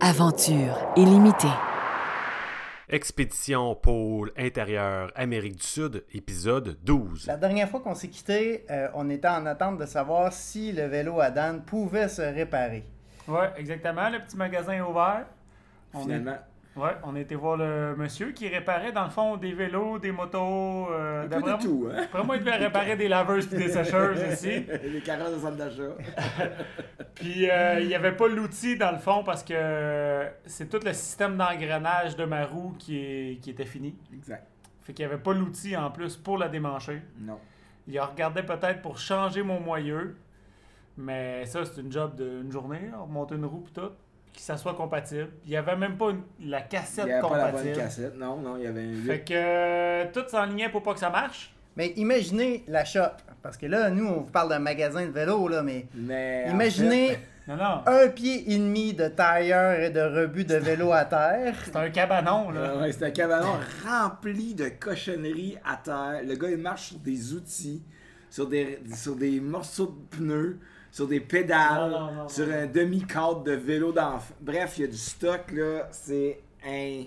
Aventure illimitée. Expédition pôle intérieur Amérique du Sud, épisode 12. La dernière fois qu'on s'est quitté, euh, on était en attente de savoir si le vélo à Dan pouvait se réparer. Ouais, exactement. Le petit magasin est ouvert. On Finalement. est- Ouais, on a été voir le monsieur qui réparait dans le fond des vélos, des motos. Euh, Un peu de tout, hein? Après moi, il devait réparer des laveuses et des sécheuses aussi. Les carottes de centre d'achat. Puis euh, il n'y avait pas l'outil dans le fond parce que c'est tout le système d'engrenage de ma roue qui, est- qui était fini. Exact. Fait qu'il n'y avait pas l'outil en plus pour la démancher. Non. Il a regardé peut-être pour changer mon moyeu. Mais ça, c'est une job d'une journée, là, remonter une roue et tout. Que ça soit compatible. Il n'y avait même pas une- la Il cassette n'y avait pas la bonne compatible. cassette. Non, non, il y avait un Fait 8. que euh, tout s'enlignait pour pas que ça marche. Mais imaginez la shop. Parce que là, nous, on vous parle d'un magasin de vélo, là, mais Mais. en imaginez Non, non. un pied et demi de tailleur et de rebut de vélo à terre. C'est un cabanon, fait, là. euh, ouais, c'est un cabanon rempli de cochonneries à terre. Le gars, il marche sur des outils, sur des, sur des morceaux de pneus, sur des pédales, Non, non, non, sur non. un demi-cadre de vélo d'enfant. Bref, il y a du stock, là. C'est un,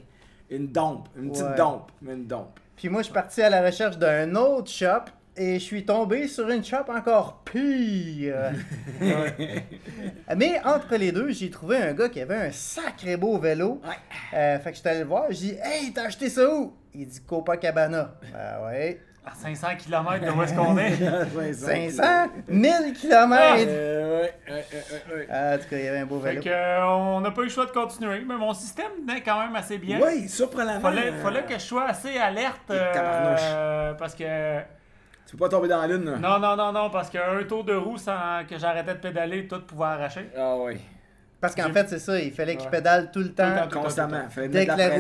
une dompe. Une petite Ouais. dompe. Mais une dompe. Puis moi, je suis parti à la recherche d'un autre shop et je suis tombé sur une shop encore pire. Mais entre les deux, j'ai trouvé un gars qui avait un sacré beau vélo. Ouais. Euh, fait que je suis allé le voir, j'ai dit Hey, t'as acheté ça où Il dit Copacabana. Ah ouais. À 500 km de où est-ce qu'on est? 500 1000 km Euh, ouais, ouais, ouais. Ah, En tout cas, il y avait un beau Fait vélo. que euh, on n'a pas eu le choix de continuer. Mais mon système tenait quand même assez bien. Oui, surprenamment. Fallait, fallait que je sois assez alerte. Euh, parce que. Tu peux pas tomber dans la lune, là? Non, non, non, non. Parce qu'un tour de roue sans que j'arrêtais de pédaler, tout pouvait arracher. Ah oui. Parce qu'en fait, c'est ça, il fallait qu'il Ouais. pédale tout le temps. le temps. Constamment. Dès que la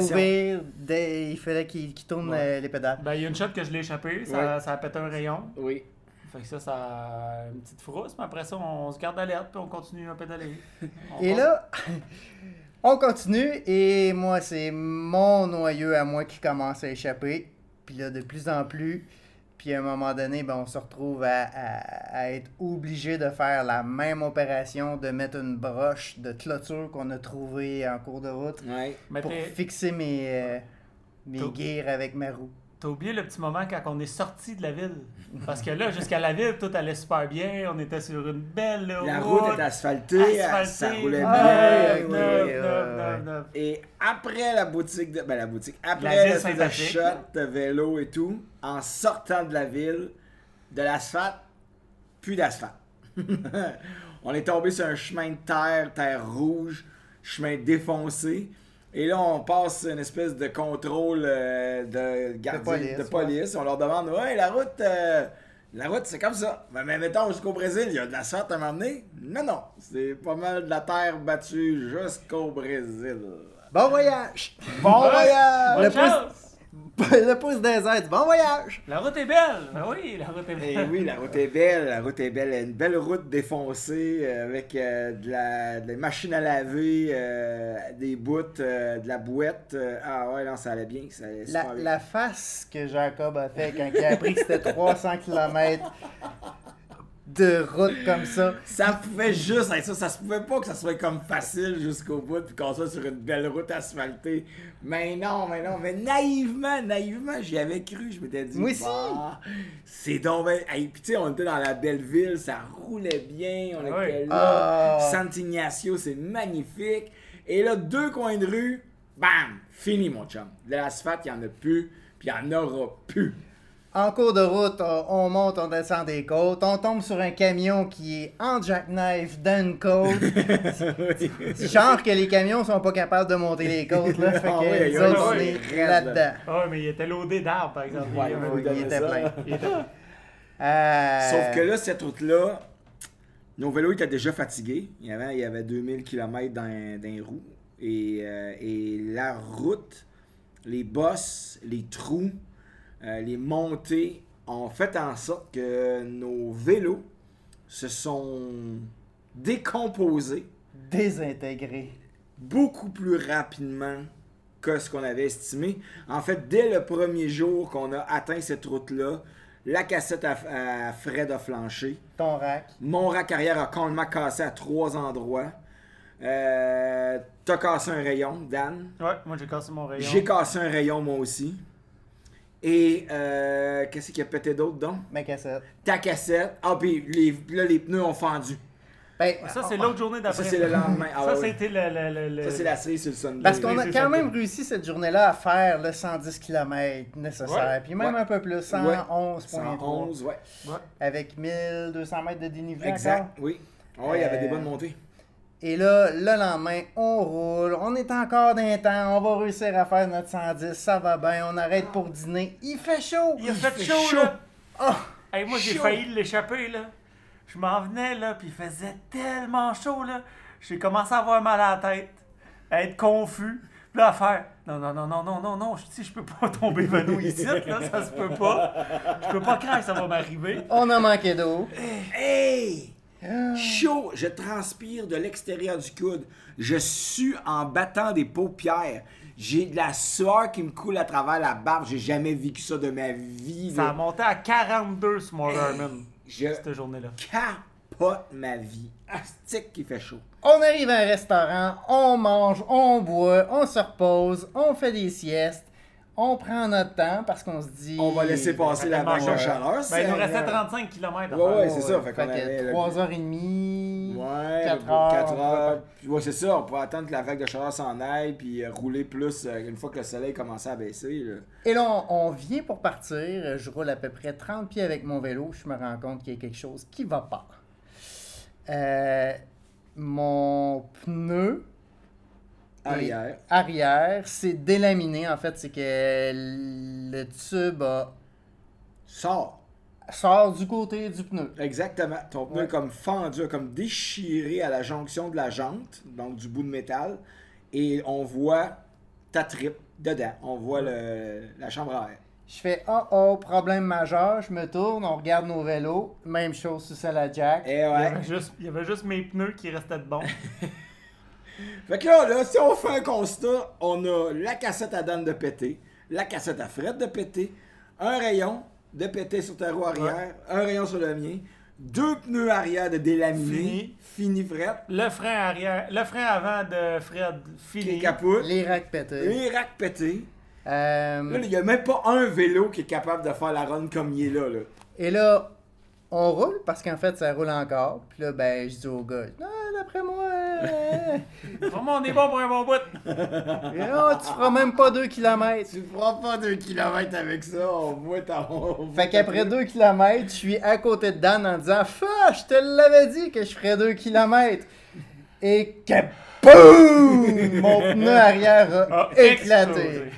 dès- il fallait qu'il tourne Ouais. euh, les pédales. Ben, il y a une shot que je l'ai échappé. Ça, Ouais. ça a pété un rayon. Oui. Fait que ça, ça a une petite frousse. Mais après ça, on se garde alerte puis on continue à pédaler. On Et là, on continue et moi, c'est mon noyau à moi qui commence à échapper. Puis là, de plus en plus. Puis à un moment donné, ben, on se retrouve à, à- à être obligé de faire la même opération, de mettre une broche de clôture qu'on a trouvée en cours de route Ouais. Pour fixer mes, euh, mes gears avec ma roue. T'as oublié le petit moment quand on est sorti de la ville? Parce que là, jusqu'à la ville, tout allait super bien. On était sur une belle La route est asphaltée, asphaltée, ça roulait Ah, bien. oui, oui, oui. Et après la boutique de. Ben, la boutique. La Après de Saint-Patrick. shot de vélo et tout, en sortant de la ville, de l'asphalte, plus d'asphalte. on est tombé sur un chemin de terre, terre rouge, chemin défoncé. Et là, on passe une espèce de contrôle euh, de gardien police, de police. On leur demande Ouais, la route, euh, la route, c'est comme ça. Ben, mais mettons jusqu'au Brésil, il y a de l'asphalte à m'emmener. Non, non. C'est pas mal de la terre battue jusqu'au Brésil. Bon voyage! Bon voyage! Bonne Le pouce- des aides, bon voyage! La route est belle! Ben oui, la route est Eh belle. oui, la route est belle, la route est belle. Une belle route défoncée euh, avec euh, de, la, de la machine à laver, euh, des bouts, euh, de la bouette. ah ouais, non, ça allait bien. Ça allait La, super bien. la face que Jacob a fait quand il a appris que c'était 300 km de route comme ça. Ça pouvait juste être ça. Ça se pouvait pas que ça soit comme facile jusqu'au bout puis qu'on soit sur une belle route asphaltée. Mais non, mais non, mais naïvement, naïvement, j'y avais cru. Je m'étais dit, Moi aussi. bah, c'est donc ben... Hey, puis tu sais, on était dans la belle ville, ça roulait bien, on Ah était oui. là. Ah. San Ignacio, c'est magnifique. Et là, deux coins de rue, bam, fini mon chum. De l'asphalte, il n'y en a plus, puis il n'y en aura plus. En cours de route, on, on monte, on descend des côtes, on tombe sur un camion qui est en jackknife dans une côte. C'est genre que les camions sont pas capables de monter les côtes, là. Fait que Ah oui, nous oui, autres, on oui, est raide. là-dedans. Ah, mais il était loadé d'arbres, par exemple. Ouais, Il- était ça. plein. il était- Euh, Sauf que là, cette route-là, nos vélos étaient déjà fatigués. Il y avait, il y avait 2000 km dans, dans les roues. Et, euh, et la route, les bosses, les trous, euh, les montées ont fait en sorte que nos vélos se sont décomposés Désintégré. beaucoup plus rapidement que ce qu'on avait estimé. En fait, dès le premier jour qu'on a atteint cette route-là, la cassette à, à Fred a flanché. Ton rack. Mon rack arrière a complètement cassé à trois endroits. Euh, T'as cassé un rayon, Dan. Ouais, moi j'ai cassé mon rayon. J'ai cassé un rayon, moi aussi. Et euh, qu'est-ce qui a pété d'autre, donc? Ma cassette. Ta cassette. Ah, puis les, là, les pneus ont fendu. Ben, Ça, c'est l'autre journée d'après. Ça, c'est le lendemain. Ah, Ça, ouais, c'était le, le, le, le- Ça, c'est la série sur le Sunday. Parce qu'on a quand même réussi cette journée-là à faire le 110 km nécessaire. Ouais. Puis même Ouais. un peu plus, 111.3. 111, ouais. Avec 1200 mètres de dénivelé encore. Exact, oui. Oh, il y avait des Euh, bonnes montées. Et là, le lendemain, on roule, on est encore d'un temps, on va réussir à faire notre 110, ça va bien, on arrête pour dîner. Il fait chaud! Il fait fait chaud, chaud. là. Oh! Hey, moi, j'ai failli l'échapper, là. Je m'en venais, là, puis il faisait tellement chaud, là. J'ai commencé à avoir mal à la tête, à être confus. Puis là, à faire Non, non, non, non, non, non, non, je dis, je peux pas tomber Vano ici, là, ça se peut pas. Je peux pas craindre que ça va m'arriver. On a manqué d'eau. Hey! Ah. Chaud! Je transpire de l'extérieur du coude. Je sue en battant des paupières. J'ai de la sueur qui me coule à travers la barbe. J'ai jamais vécu ça de ma vie. Ça a monté à 42 sur mon Garmin, Je cette journée-là. capote ma vie. Astique qui fait chaud. On arrive à un restaurant, on mange, on boit, on se repose, on fait des siestes, on prend notre temps parce qu'on se dit. On va laisser passer la vague de chaleur. Ben, il nous restait 35 km Ouais, ouais, c'est ça. Fait qu'on que avait le- 3h30. Ouais, 4 4 heures. 4 heures. Ouais, c'est ça. On peut attendre que la vague de chaleur s'en aille. Puis euh, rouler plus euh, une fois que le soleil commençait à baisser. là. Et là, on, on vient pour partir. Je roule à peu près 30 pieds avec mon vélo. Je me rends compte qu'il y a quelque chose qui va pas. Euh, mon pneu Arrière. arrière s'est délaminé. En fait, c'est que le tube a- Sort. sort du côté du pneu. Exactement. Ton pneu Ouais. est comme fendu, comme déchiré à la jonction de la jante, donc du bout de métal. Et on voit ta tripe dedans. On voit le, la chambre à air. Je fais oh oh, problème majeur. Je me tourne, on regarde nos vélos. Même chose sur celle à Jack. Et Il y, ouais. avait juste, il y avait juste mes pneus qui restaient de bons. Fait que là, là, si on fait un constat, on a la cassette à Dan de péter, la cassette à Fred de péter, un rayon de péter sur ta roue arrière, un rayon sur le mien, deux pneus arrière de délaminés, Fini. fini Fred, Le frein arrière, le frein avant de Fred, qui est fini. capote, Les racks pétés. les racks pétés. Euh, Là, il n'y a même pas un vélo qui est capable de faire la run comme il est là. là. Et là, on roule parce qu'en fait, ça roule encore. Puis là, ben, je dis au gars, ah, d'après moi, euh, Vraiment, on est bon pour un bon bout. oh, tu feras même pas 2 km. Tu prends pas 2 km avec ça, on voit ta. Fait qu'après 2 km, je suis à côté de Dan en disant, Fa, je te l'avais dit que je ferais 2 km. Et que boum! Mon pneu arrière a A éclaté.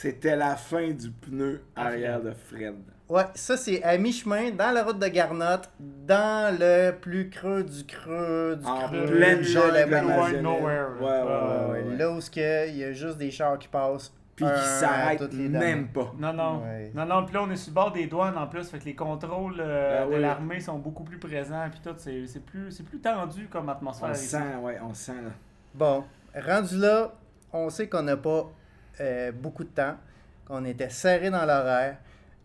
C'était la fin du pneu arrière de Fred. Ouais, ça c'est à mi-chemin, dans la route de Garnotte, dans le plus creux du creux du En creux. pleine de jungle la Nowhere, Ouais, ouais, là. ouais, Ouais, ouais. Là où ce que, il y a juste des chars qui passent. Puis qui à s'arrête toutes les même pas. Non, non. Ouais. Non, non, puis là, on est sur le bord des douanes en plus, fait que les contrôles euh, Ah de oui. l'armée sont beaucoup plus présents, puis tout, c'est c'est plus, c'est plus tendu comme atmosphère On ici. sent, ouais, on sent là. Bon, rendu là, on sait qu'on n'a pas euh, beaucoup de temps, qu'on était serré dans l'horaire.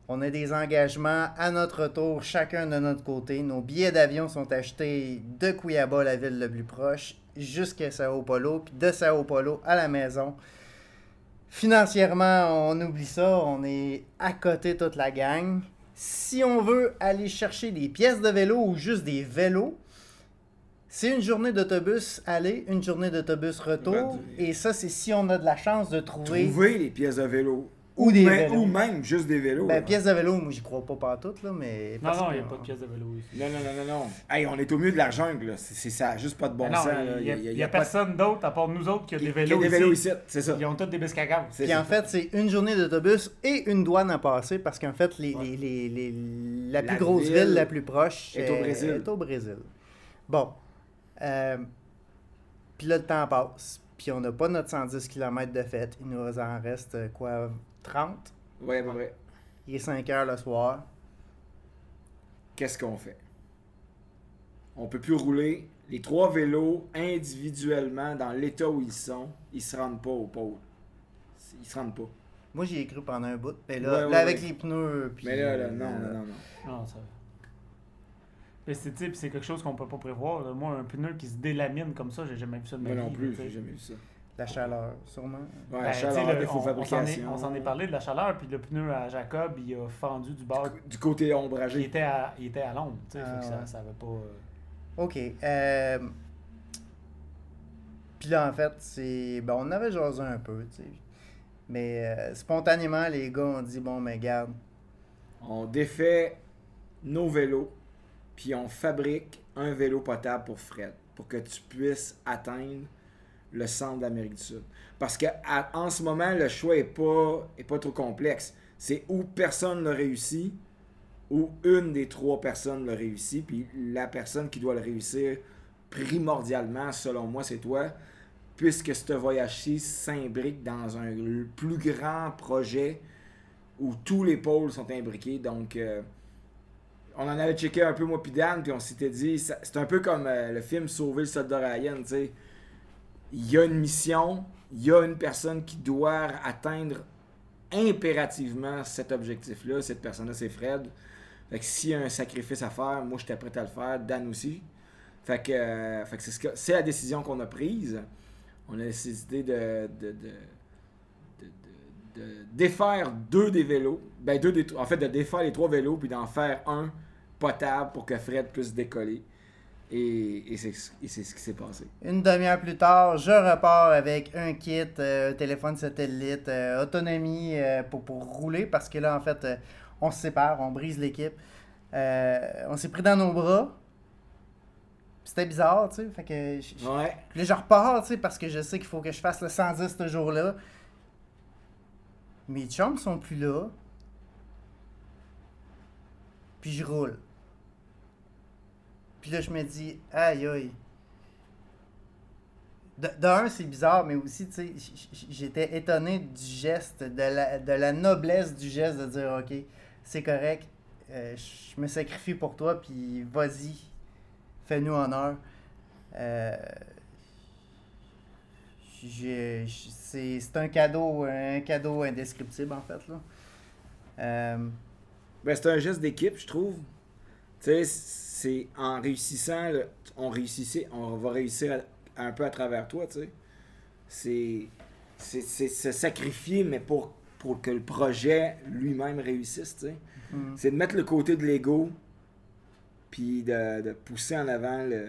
On a des engagements à notre tour, chacun de notre côté. Nos billets d'avion sont achetés de Cuiabá, la ville le plus proche, jusqu'à Sao Paulo, puis de Sao Paulo à la maison. Financièrement, on oublie ça, on est à côté toute la gang. Si on veut aller chercher des pièces de vélo ou juste des vélos, c'est une journée d'autobus aller, une journée d'autobus retour. Et ça, c'est si on a de la chance de trouver, Trouver les pièces de vélo. Ou des même, vélos. Ou même juste des vélos. Ben, là. pièces de vélo, moi, j'y crois pas partout, là, mais... Non, non, il n'y a pas de pièce de vélo ici. Non, non, non, non, non. Hey, on est au milieu de la jungle, là. C'est ça, juste pas de bon non, sens. il n'y a, y a de- personne d'autre à part nous autres qui a Il des y a vélos des vélos ici, c'est ça. Ils ont tous des biscagavs. C'est Puis ça. en fait, c'est une journée d'autobus et une douane à passer parce qu'en fait, les, Ouais. les- les- les- la plus La grosse ville ville, la plus proche est au euh, Brésil. est au Brésil. Bon. Euh, puis là, le temps passe. Puis on n'a pas notre 110 km de fête. Il nous en reste euh, quoi 30 Ouais, à peu près. Il est 5 heures le soir. Qu'est-ce qu'on fait? On peut plus rouler. Les trois vélos, individuellement, dans l'état où ils sont, ils se rendent pas au pôle. Ils se rendent pas. Moi, j'y ai cru pendant un bout. Mais là, Ouais, là, ouais, avec ouais. les pneus. Puis, Mais là, là, euh, non, non, non, non. Non, ça... Sais, puis c'est quelque chose qu'on peut pas prévoir. là. Moi, un pneu qui se délamine comme ça, j'ai jamais vu ça de ma Moi vie. non plus, j'ai jamais vu ça. La chaleur, sûrement. Ouais, Ben, la chaleur, le- on- s'en est- fabrication. On s'en est parlé de la chaleur, puis le pneu à Jacob, il a fendu du bord. Du côté Il ombragé. était à, il était à l'ombre, tu sais, Ah, ça, ouais. ça avait pas... euh, OK. Euh... Puis là, en fait, c'est. Ben, on en avait jasé un peu, tu sais. Mais euh, spontanément, les gars ont dit bon, mais garde. On défait nos vélos, puis on fabrique un vélo potable pour Fred, pour que tu puisses atteindre le centre d'Amérique du Sud. Parce que en ce moment, le choix est pas, est pas trop complexe. C'est où personne ne réussi, ou une des trois personnes le réussit, puis la personne qui doit le réussir primordialement, selon moi, c'est toi, puisque ce voyage-ci s'imbrique dans un plus grand projet où tous les pôles sont imbriqués. Donc, euh, on en avait checké un peu, moi puis Dan, puis on s'était dit, c'est un peu comme euh, le film Sauver le soldat Ryan, tu sais. Il y a une mission, il y a une personne qui doit atteindre impérativement cet objectif-là. Cette personne-là, c'est Fred. Fait que s'il y a un sacrifice à faire, moi, j'étais prêt à le faire. Dan aussi. Fait que, euh, c'est, la décision qu'on a prise. On a décidé de, de- de- de défaire deux des vélos. Ben, deux des, en fait, de défaire les trois vélos, puis d'en faire un potable pour que Fred puisse décoller. Et, et c'est, ce qui s'est passé. Une demi-heure plus tard, je repars avec un kit, euh, un téléphone satellite, euh, autonomie euh, pour, pour rouler parce que là, en fait, euh, on se sépare, on brise l'équipe. On s'est pris dans nos bras. C'était bizarre, tu sais. Fait que je- Ouais. Puis là, je repars, tu sais, parce que je sais qu'il faut que je fasse le 110 ce jour-là. Mes chums sont plus là. Puis je roule. Puis là, je me dis, aïe aïe. De, de un, c'est bizarre, mais aussi, tu sais, j'étais étonné du geste, de la, de la noblesse du geste de dire, ok, c'est correct, euh, je me sacrifie pour toi, puis vas-y, fais-nous honneur. Euh, c'est un cadeau, un cadeau indescriptible en fait là. Euh, Ben, c'est un geste d'équipe, je trouve. Tu sais, c'est en réussissant, là, on réussissait, on va réussir à- un peu à travers toi, tu sais. C'est, c'est, c'est se sacrifier, mais pour, pour que le projet lui-même réussisse, tu sais. mm. C'est de mettre le côté de l'ego, puis de, de pousser en avant le,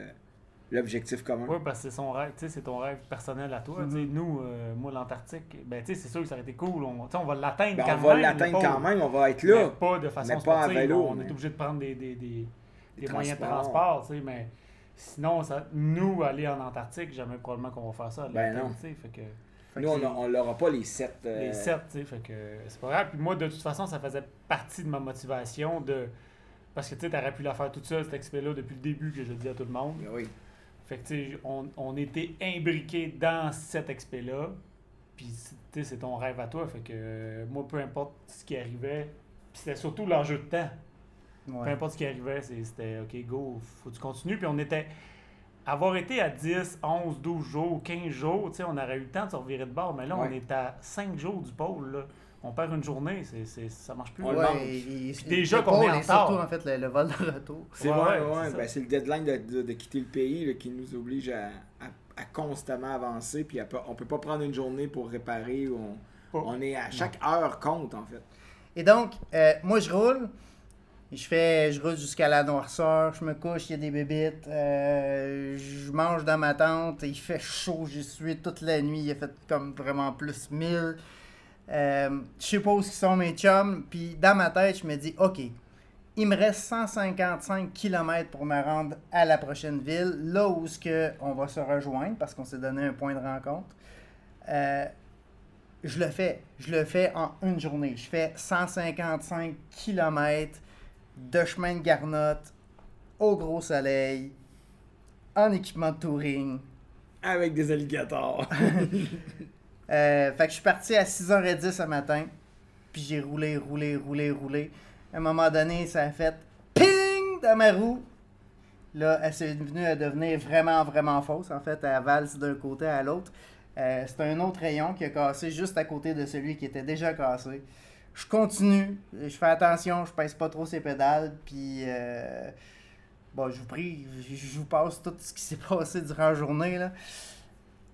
l'objectif commun. Oui, parce que c'est son rêve, tu sais, c'est ton rêve personnel à toi. tu sais. Mhm. Nous, euh, moi, l'Antarctique, ben, tu sais, c'est sûr que ça aurait été cool. On, tu sais, on va l'atteindre Ben, quand on va même. l'atteindre mais quand même, on va être mais là. pas de façon mais pas à vélo, on mais- est obligé de prendre des, des, des, Des moyens de transport, tu sais, mais sinon, ça, nous, aller en Antarctique, jamais probablement qu'on va faire ça. à Ben non. tu sais, fait que... Fait Nous, que on n'aura pas les sept. euh, Les sept, tu sais, fait que c'est pas grave. Puis moi, de toute façon, ça faisait partie de ma motivation de... Parce que, tu sais, t'aurais pu la faire toute seule, cette expé-là, depuis le début, que je le dis à tout le monde. ben Oui. Fait que, tu sais, on, on était imbriqués dans cette expé-là. Puis, tu sais, c'est ton rêve à toi. Fait que, euh, moi, peu importe ce qui arrivait, puis c'était surtout l'enjeu de temps. Peu importe ce qui arrivait, c'était OK, go, faut que tu continues. Puis on était. Avoir été à 10, 11, 12 jours, 15 jours, tu sais, on aurait eu le temps de se revirer de bord. Mais là, on est à 5 jours du pôle. Là. On perd une journée, c'est, c'est, ça marche plus. Ouais, et- et- déjà qu'on est en surtout retard. en fait le, le vol de retour. C'est Ouais, ouais, ouais, ouais, c'est ça. ben, c'est le deadline de, de- de quitter le pays là, qui nous oblige à, à- à constamment avancer. Puis à on peut pas prendre une journée pour réparer. on est à chaque heure compte en fait. Et donc, euh, moi, je roule. Je fais, je roule jusqu'à la noirceur. Je me couche, il y a des bébites. euh, je mange dans ma tente. Il fait chaud. J'y suis toute la nuit. Il a fait comme vraiment plus 1000. Euh, je sais pas où sont mes chums. Puis dans ma tête, je me dis, OK, il me reste 155 km pour me rendre à la prochaine ville. Là où ce que on va se rejoindre parce qu'on s'est donné un point de rencontre. Euh, je le fais. Je le fais en une journée. Je fais 155 km de chemin de garnotte au gros soleil, en équipement de touring. Avec des alligators. Euh, fait que je suis parti à 6h10 ce matin, puis j'ai roulé, roulé, roulé, roulé. À un moment donné, ça a fait ping dans ma roue. Là, elle s'est venue à devenir vraiment, vraiment fausse. En fait, elle valse d'un côté à l'autre. Euh, c'est un autre rayon qui a cassé juste à côté de celui qui était déjà cassé. Je continue, je fais attention, je pèse pas trop ses pédales, puis euh, Bon, je vous prie, je vous passe tout ce qui s'est passé durant la journée. Là.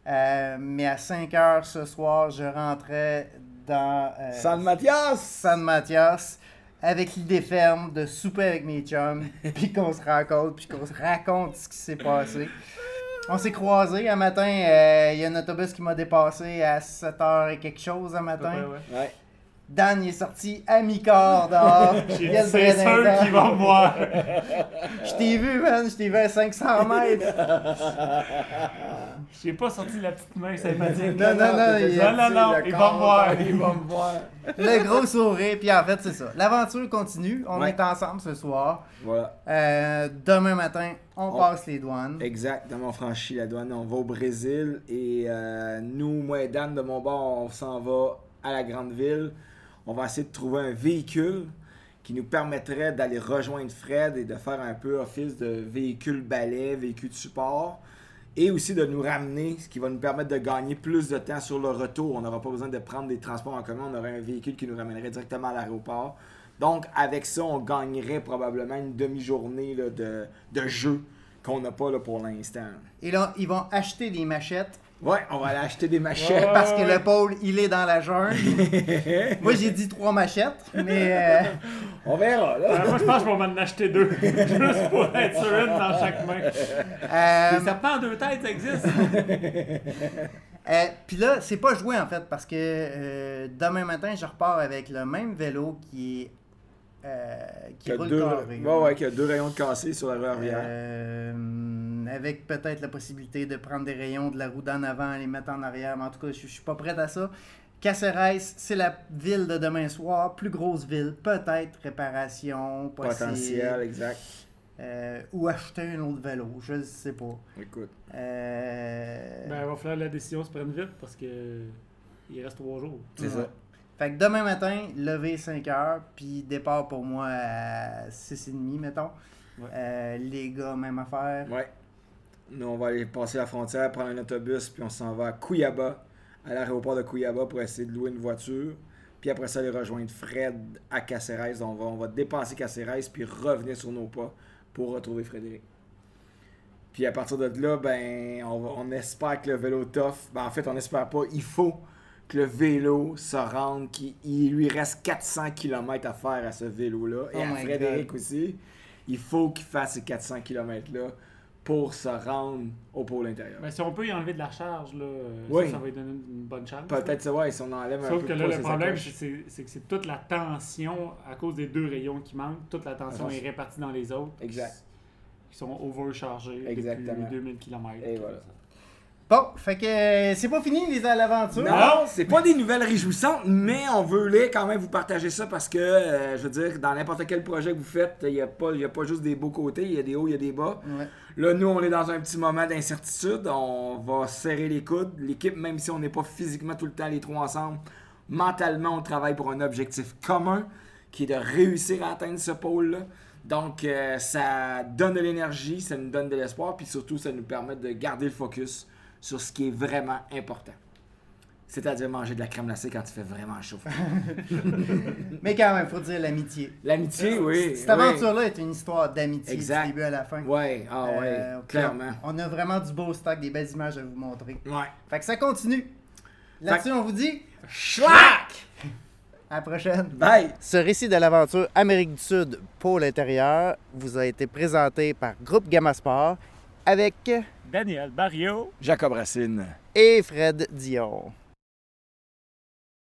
Euh, mais à 5 heures ce soir, je rentrais dans euh, San Mathias! San Mathias avec l'idée ferme de souper avec mes chums, puis qu'on se rencontre, puis qu'on se raconte ce qui s'est passé. On s'est croisés un matin, euh, il y a un autobus qui m'a dépassé à 7h et quelque chose un matin. Ouais, ouais. Ouais. Dan il est sorti à mi-corps dehors. C'est sûr qu'ils vont me voir. Je t'ai vu, man, je t'ai vu à 500 mètres. J'ai pas sorti la petite main sympathique. Non, non, non, il- Non, non, non, il va me voir. Il va me voir. Le gros sourire, puis en fait, c'est ça. L'aventure continue. On Ouais. est ensemble ce soir. Voilà. Euh, demain matin, on, On- passe les douanes. Exactement, on franchit la douane, on va au Brésil et euh, nous, moi et Dan, de mon bord, on s'en va à la grande ville. On va essayer de trouver un véhicule qui nous permettrait d'aller rejoindre Fred et de faire un peu office de véhicule balai, véhicule de support. Et aussi de nous ramener, ce qui va nous permettre de gagner plus de temps sur le retour. On n'aura pas besoin de prendre des transports en commun, on aurait un véhicule qui nous ramènerait directement à l'aéroport. Donc, avec ça, on gagnerait probablement une demi-journée de, jeu qu'on n'a pas pour l'instant. Et là, ils vont acheter des machettes Ouais, on va aller acheter des machettes. Ouais. parce que le pôle, il est dans la jungle. Moi, j'ai dit trois machettes, mais euh, On verra, là. Euh, moi, je pense qu'on va m'en acheter deux. Juste pour être sûr, une dans chaque main. euh, Les serpents en deux têtes, ça existe? Euh, Puis là, c'est pas joué en fait, parce que euh, demain matin, je repars avec le même vélo qui est. euh, qui Qui a roule deux, carré. ouais, ouais, qui a deux rayons de cassé sur la rue arrière. Euh, avec peut-être la possibilité de prendre des rayons de la roue d'en avant et les mettre en arrière, mais en tout cas, je, je suis pas prêt à ça. Caceres, c'est la ville de demain soir, plus grosse ville, peut-être réparation possible, Potentiel, exact. euh, ou acheter un autre vélo, je ne sais pas. Écoute. Euh, Ben, il va falloir que la décision se prenne vite parce que il reste trois jours. C'est Ouais. ça. Fait que demain matin, lever 5 heures, puis départ pour moi à 6h30, mettons. Ouais. Euh, les gars, même affaire. Ouais. Nous, on va aller passer la frontière, prendre un autobus, puis on s'en va à Cuyaba, à l'aéroport de Cuyaba, pour essayer de louer une voiture. Puis après ça, aller rejoindre Fred à Caceres. On va, on va dépasser Caceres, puis revenir sur nos pas pour retrouver Frédéric. Puis à partir de là, ben, on, va- on espère que le vélo tough. Ben, en fait, on espère pas. Il faut que le vélo se rende. qu'il il lui reste 400 km à faire à ce vélo-là. Et Oh à Frédéric God. aussi. Il faut qu'il fasse ces 400 km-là pour se rendre au pôle intérieur. Ben, si on peut y enlever de la charge, là, Oui. ça, ça va lui donner une bonne charge. Peut-être, ça, ouais, si on enlève un Sauf peu que là, le problème, c'est que c'est toute la tension, à cause des deux rayons qui manquent, toute la tension est répartie dans les autres. Exact. Qui sont overchargés Exactement. depuis 2000 km. Et voilà. Bon, fait que euh, c'est pas fini les à l'aventure. Non, c'est pas des nouvelles réjouissantes, mais on veut les quand même vous partager ça parce que, euh, je veux dire, dans n'importe quel projet que vous faites, il n'y a, pas- y a pas juste des beaux côtés, il y a des hauts, il y a des bas. Ouais. Là, nous, on est dans un petit moment d'incertitude. On va serrer les coudes. L'équipe, même si on n'est pas physiquement tout le temps les trois ensemble, mentalement, on travaille pour un objectif commun qui est de réussir à atteindre ce pôle-là. Donc, euh, ça donne de l'énergie, ça nous donne de l'espoir, puis surtout, ça nous permet de garder le focus sur ce qui est vraiment important. C'est-à-dire manger de la crème glacée quand il fait vraiment chaud. Mais quand même, faut dire l'amitié. L'amitié, oui. Cette oui. aventure-là est une histoire d'amitié du début à la fin. Ouais, ah ouais, Euh, clairement. On a vraiment du beau stock, des belles images à vous montrer. Ouais. Fait que ça continue. Là-dessus, on vous dit Schlack! à la prochaine. Bye! Ce récit de l'aventure Amérique du Sud, pôle intérieur, vous a été présenté par Groupe Gamma Sport avec Daniel Barrio. Jacob Racine. et Fred Dion.